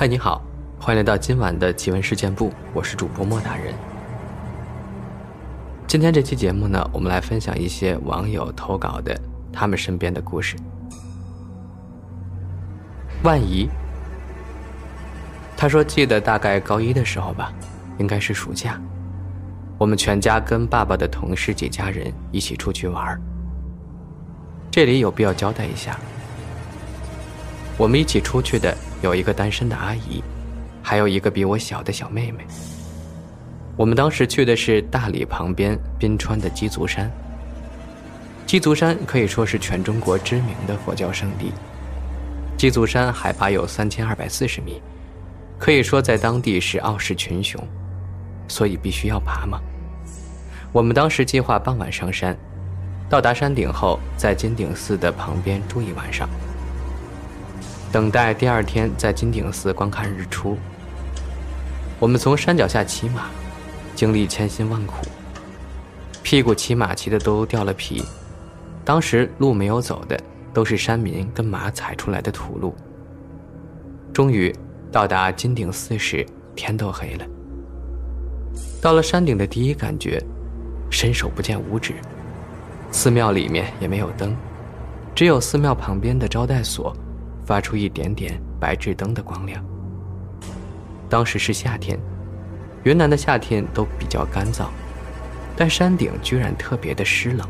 嗨，你好，欢迎来到今晚的奇闻事件部，我是主播莫大人。今天这期节目呢，我们来分享一些网友投稿的他们身边的故事。万怡，他说记得大概高一的时候吧，应该是暑假，我们全家跟爸爸的同事几家人一起出去玩这里有必要交代一下，我们一起出去的有一个单身的阿姨，还有一个比我小的小妹妹。我们当时去的是大理旁边宾川的鸡足山。鸡足山可以说是全中国知名的佛教圣地。鸡足山海拔有三千二百四十米，可以说在当地是傲视群雄，所以必须要爬嘛。我们当时计划傍晚上山，到达山顶后，在金顶寺的旁边住一晚上，等待第二天在金顶寺观看日出。我们从山脚下骑马，经历千辛万苦，屁股骑马骑的都掉了皮，当时路没有走的。都是山民跟马踩出来的土路。终于到达金顶寺时，天都黑了。到了山顶的第一感觉，伸手不见五指。寺庙里面也没有灯，只有寺庙旁边的招待所，发出一点点白炽灯的光亮。当时是夏天，云南的夏天都比较干燥，但山顶居然特别的湿冷。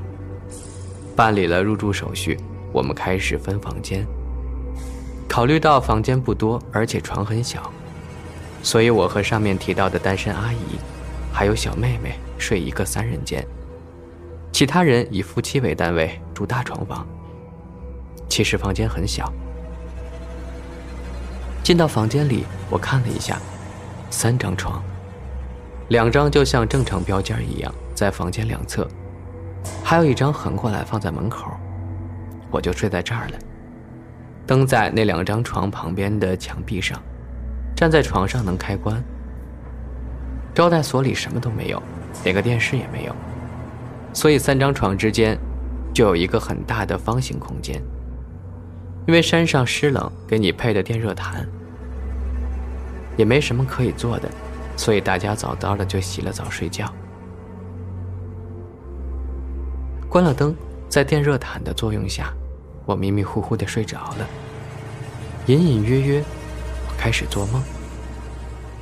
办理了入住手续。我们开始分房间。考虑到房间不多，而且床很小，所以我和上面提到的单身阿姨，还有小妹妹睡一个三人间，其他人以夫妻为单位住大床房。其实房间很小。进到房间里，我看了一下，三张床，两张就像正常标间一样在房间两侧，还有一张横过来放在门口。我就睡在这儿了，灯在那两张床旁边的墙壁上，站在床上能开关。招待所里什么都没有，连个电视也没有，所以三张床之间就有一个很大的方形空间。因为山上湿冷，给你配的电热毯，也没什么可以做的，所以大家早早的就洗了澡睡觉，关了灯，在电热毯的作用下。我迷迷糊糊的睡着了，隐隐约约，我开始做梦。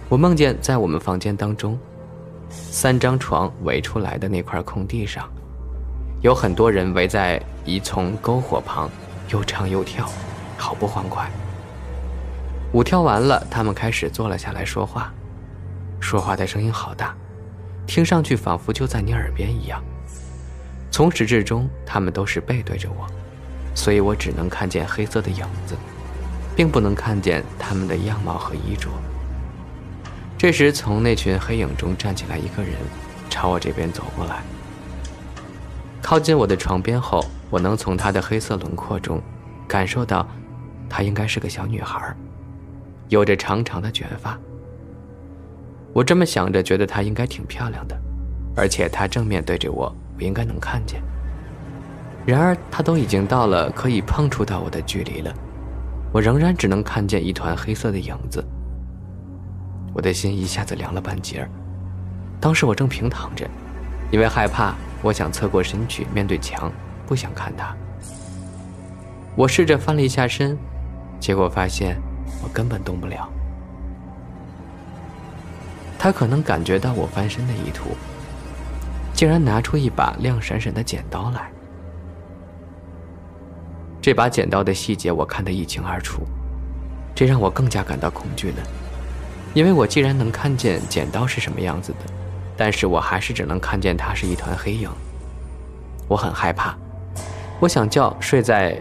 我梦见在我们房间当中，三张床围出来的那块空地上，有很多人围在一丛篝火旁，又唱又跳，好不欢快。舞跳完了，他们开始坐了下来说话，说话的声音好大，听上去仿佛就在你耳边一样。从始至终，他们都是背对着我。所以我只能看见黑色的影子，并不能看见他们的样貌和衣着。这时，从那群黑影中站起来一个人，朝我这边走过来。靠近我的床边后，我能从他的黑色轮廓中，感受到，她应该是个小女孩，有着长长的卷发。我这么想着，觉得她应该挺漂亮的，而且她正面对着我，我应该能看见。然而，她都已经到了可以碰触到我的距离了，我仍然只能看见一团黑色的影子。我的心一下子凉了半截儿。当时我正平躺着，因为害怕，我想侧过身去面对墙，不想看她。我试着翻了一下身，结果发现我根本动不了。他可能感觉到我翻身的意图，竟然拿出一把亮闪闪的剪刀来。这把剪刀的细节我看得一清二楚，这让我更加感到恐惧了。因为我既然能看见剪刀是什么样子的，但是我还是只能看见它是一团黑影。我很害怕，我想叫睡在。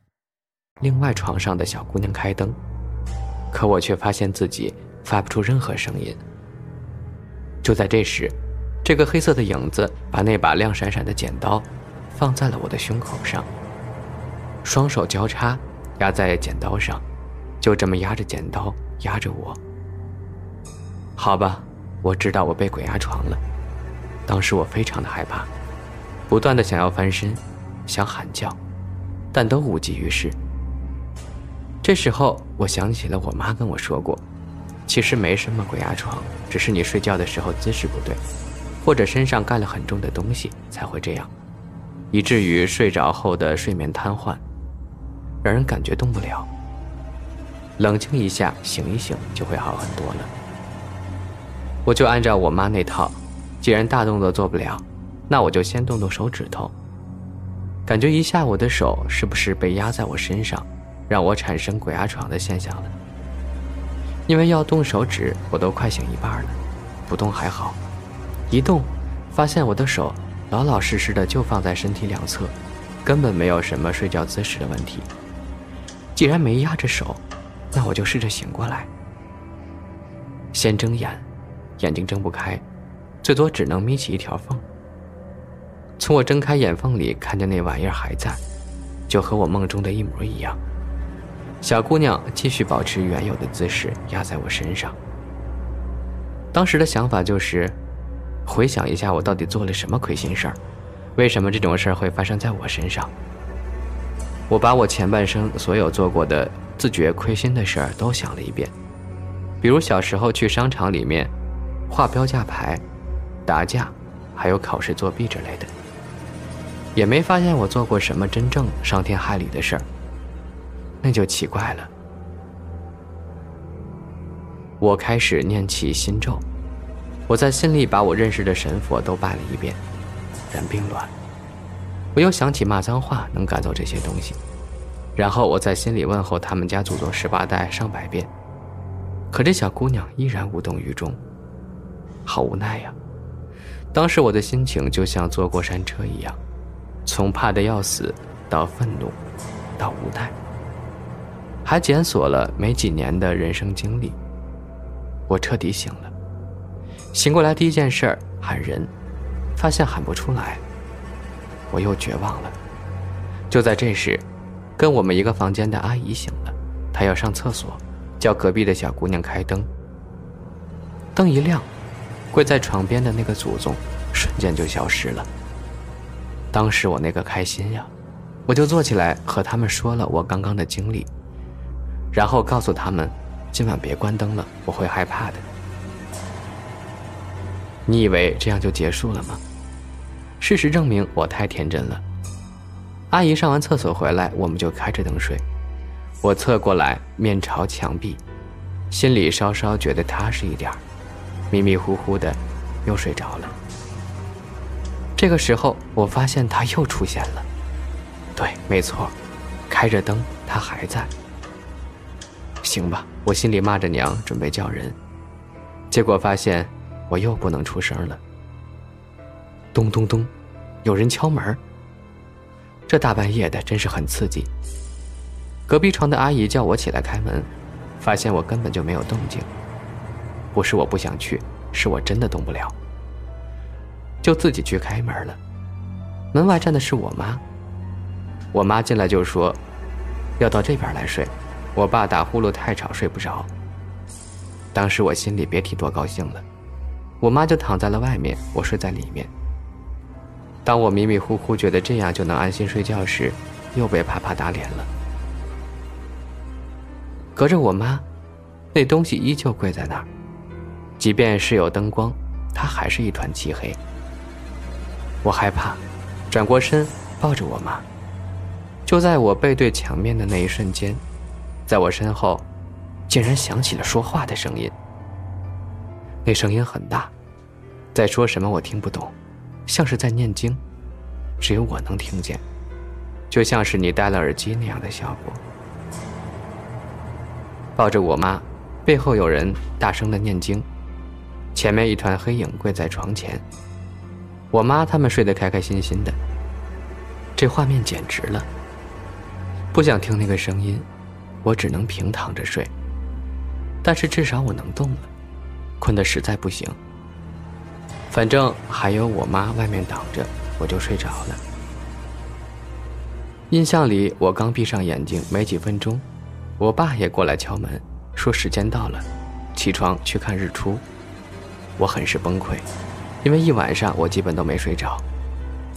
另外床上的小姑娘开灯，可我却发现自己发不出任何声音，就在这时，这个黑色的影子把那把亮闪闪的剪刀放在了我的胸口上，双手交叉压在剪刀上，就这么压着剪刀压着我。好吧，我知道我被鬼压床了。当时我非常的害怕，不断的想要翻身，想喊叫，但都无济于事。这时候，我想起了我妈跟我说过，其实没什么鬼压床，只是你睡觉的时候姿势不对，或者身上盖了很重的东西才会这样，以至于睡着后的睡眠瘫痪，让人感觉动不了。冷静一下，醒一醒就会好很多了。我就按照我妈那套，既然大动作做不了，那我就先动动手指头，感觉一下我的手是不是被压在我身上。让我产生鬼压床的现象了，因为要动手指，我都快醒一半了，不动还好，一动，发现我的手老老实实的就放在身体两侧，根本没有什么睡觉姿势的问题。既然没压着手，那我就试着醒过来。先睁眼，眼睛睁不开，最多只能眯起一条缝。从我睁开眼缝里看见那玩意儿还在，就和我梦中的一模一样。小姑娘继续保持原有的姿势压在我身上。当时的想法就是，回想一下我到底做了什么亏心事儿，为什么这种事儿会发生在我身上？我把我前半生所有做过的自觉亏心的事儿都想了一遍，比如小时候去商场里面画标价牌、打架，还有考试作弊之类的，也没发现我做过什么真正伤天害理的事儿。那就奇怪了。我开始念起心咒，我在心里把我认识的神佛都拜了一遍，人并卵。我又想起骂脏话能赶走这些东西，然后我在心里问候他们家祖宗十八代上百遍，可这小姑娘依然无动于衷，好无奈呀。当时我的心情就像坐过山车一样，从怕的要死到愤怒，到无奈。还检索了没几年的人生经历，我彻底醒了。醒过来第一件事喊人，发现喊不出来，我又绝望了。就在这时，跟我们一个房间的阿姨醒了，她要上厕所，叫隔壁的小姑娘开灯。灯一亮，跪在床边的那个祖宗瞬间就消失了。当时我那个开心呀，我就坐起来和他们说了我刚刚的经历。然后告诉他们，今晚别关灯了，我会害怕的。你以为这样就结束了吗？事实证明我太天真了。阿姨上完厕所回来，我们就开着灯睡。我侧过来，面朝墙壁，心里稍稍觉得踏实一点迷迷糊糊的，又睡着了。这个时候，我发现他又出现了。对，没错，开着灯，他还在。行吧，我心里骂着娘，准备叫人，结果发现我又不能出声了。咚咚咚，有人敲门。这大半夜的真是很刺激。隔壁床的阿姨叫我起来开门，发现我根本就没有动静。不是我不想去，是我真的动不了，就自己去开门了。门外站的是我妈，我妈进来就说，要到这边来睡。我爸打呼噜太吵，睡不着。当时我心里别提多高兴了。我妈就躺在了外面，我睡在里面。当我迷迷糊糊觉得这样就能安心睡觉时，又被啪啪打脸了。隔着我妈，那东西依旧跪在那儿，即便是有灯光，它还是一团漆黑。我害怕，转过身抱着我妈。就在我背对墙面的那一瞬间。在我身后，竟然响起了说话的声音。那声音很大，在说什么我听不懂，像是在念经，只有我能听见，就像是你戴了耳机那样的效果。抱着我妈，背后有人大声的念经，前面一团黑影跪在床前，我妈他们睡得开开心心的。这画面简直了，不想听那个声音。我只能平躺着睡，但是至少我能动了。困得实在不行，反正还有我妈外面挡着，我就睡着了。印象里，我刚闭上眼睛没几分钟，我爸也过来敲门，说时间到了，起床去看日出。我很是崩溃，因为一晚上我基本都没睡着，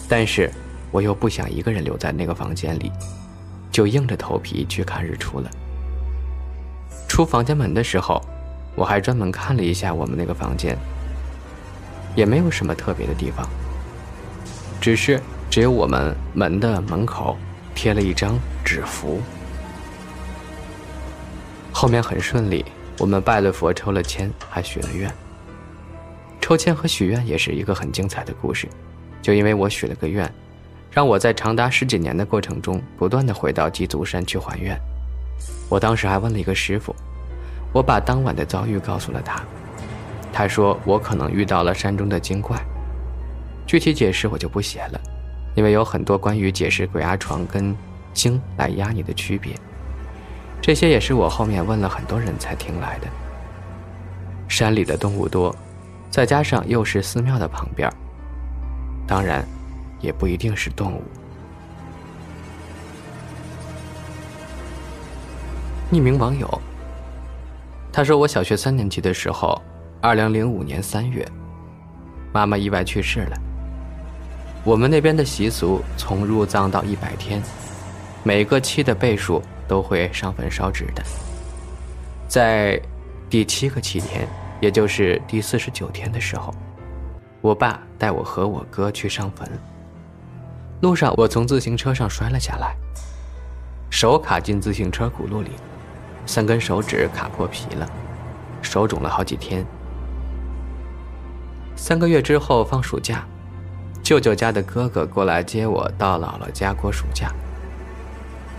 但是我又不想一个人留在那个房间里，就硬着头皮去看日出了。出房间门的时候，我还专门看了一下我们那个房间，也没有什么特别的地方，只是只有我们门的门口贴了一张纸符。后面很顺利，我们拜了佛、抽了签，还许了愿。抽签和许愿也是一个很精彩的故事，就因为我许了个愿，让我在长达十几年的过程中，不断的回到鸡足山去还愿。我当时还问了一个师傅，我把当晚的遭遇告诉了他，他说我可能遇到了山中的精怪，具体解释我就不写了，因为有很多关于解释鬼压床跟精来压你的区别，这些也是我后面问了很多人才听来的。山里的动物多。再加上又是寺庙的旁边，当然，也不一定是动物。匿名网友，他说：“我小学三年级的时候，二零零五年三月，妈妈意外去世了。我们那边的习俗，从入葬到一百天，每个七的倍数都会上坟烧纸的，在第七个七天。”也就是第四十九天的时候，我爸带我和我哥去上坟。路上，我从自行车上摔了下来，手卡进自行车轱辘里，三根手指卡破皮了，手肿了好几天。三个月之后放暑假，舅舅家的哥哥过来接我到姥姥家过暑假。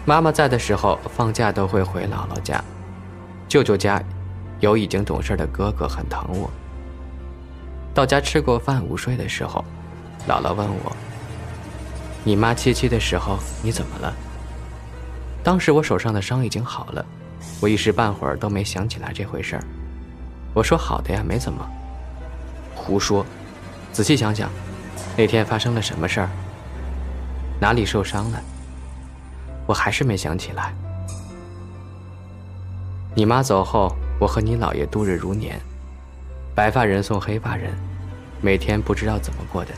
妈妈在的时候，放假都会回姥姥家，舅舅家。有已经懂事的哥哥很疼我。到家吃过饭午睡的时候，姥姥问我：“你妈七七的时候你怎么了？”当时我手上的伤已经好了，我一时半会儿都没想起来这回事儿。我说：“好的呀，没怎么。”胡说！仔细想想，那天发生了什么事儿？哪里受伤了？我还是没想起来。你妈走后。我和你姥爷度日如年，白发人送黑发人，每天不知道怎么过的。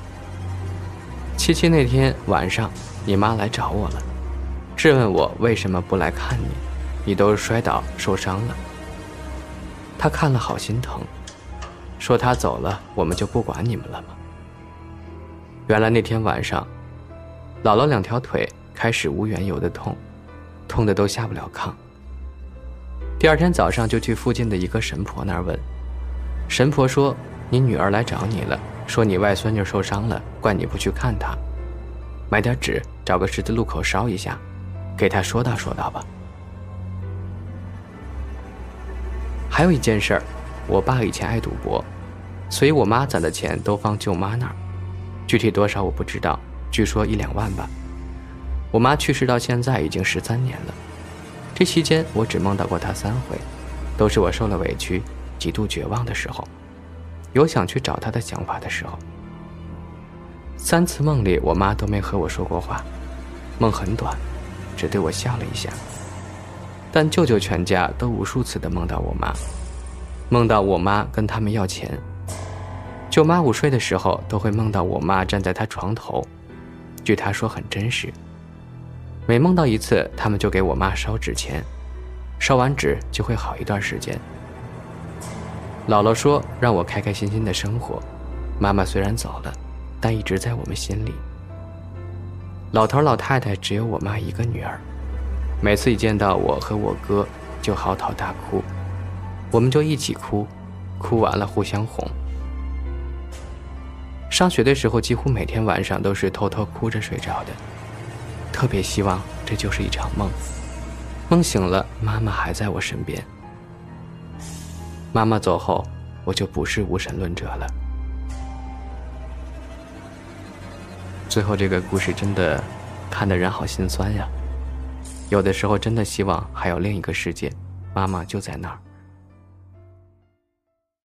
七七那天晚上，你妈来找我了，质问我为什么不来看你，你都摔倒受伤了。她看了好心疼，说她走了，我们就不管你们了吗？原来那天晚上，姥姥两条腿开始无缘由的痛，痛的都下不了炕。第二天早上就去附近的一个神婆那儿问，神婆说：“你女儿来找你了，说你外孙女受伤了，怪你不去看她，买点纸，找个十字路口烧一下，给她说道说道吧。”还有一件事儿，我爸以前爱赌博，所以我妈攒的钱都放舅妈那儿，具体多少我不知道，据说一两万吧。我妈去世到现在已经十三年了。这期间，我只梦到过他三回，都是我受了委屈、极度绝望的时候，有想去找他的想法的时候。三次梦里，我妈都没和我说过话，梦很短，只对我笑了一下。但舅舅全家都无数次的梦到我妈，梦到我妈跟他们要钱。舅妈午睡的时候，都会梦到我妈站在她床头，据她说很真实。每梦到一次，他们就给我妈烧纸钱，烧完纸就会好一段时间。姥姥说让我开开心心的生活，妈妈虽然走了，但一直在我们心里。老头老太太只有我妈一个女儿，每次一见到我和我哥就嚎啕大哭，我们就一起哭，哭完了互相哄。上学的时候，几乎每天晚上都是偷偷哭着睡着的。特别希望这就是一场梦，梦醒了，妈妈还在我身边。妈妈走后，我就不是无神论者了。最后这个故事真的看的人好心酸呀，有的时候真的希望还有另一个世界，妈妈就在那儿。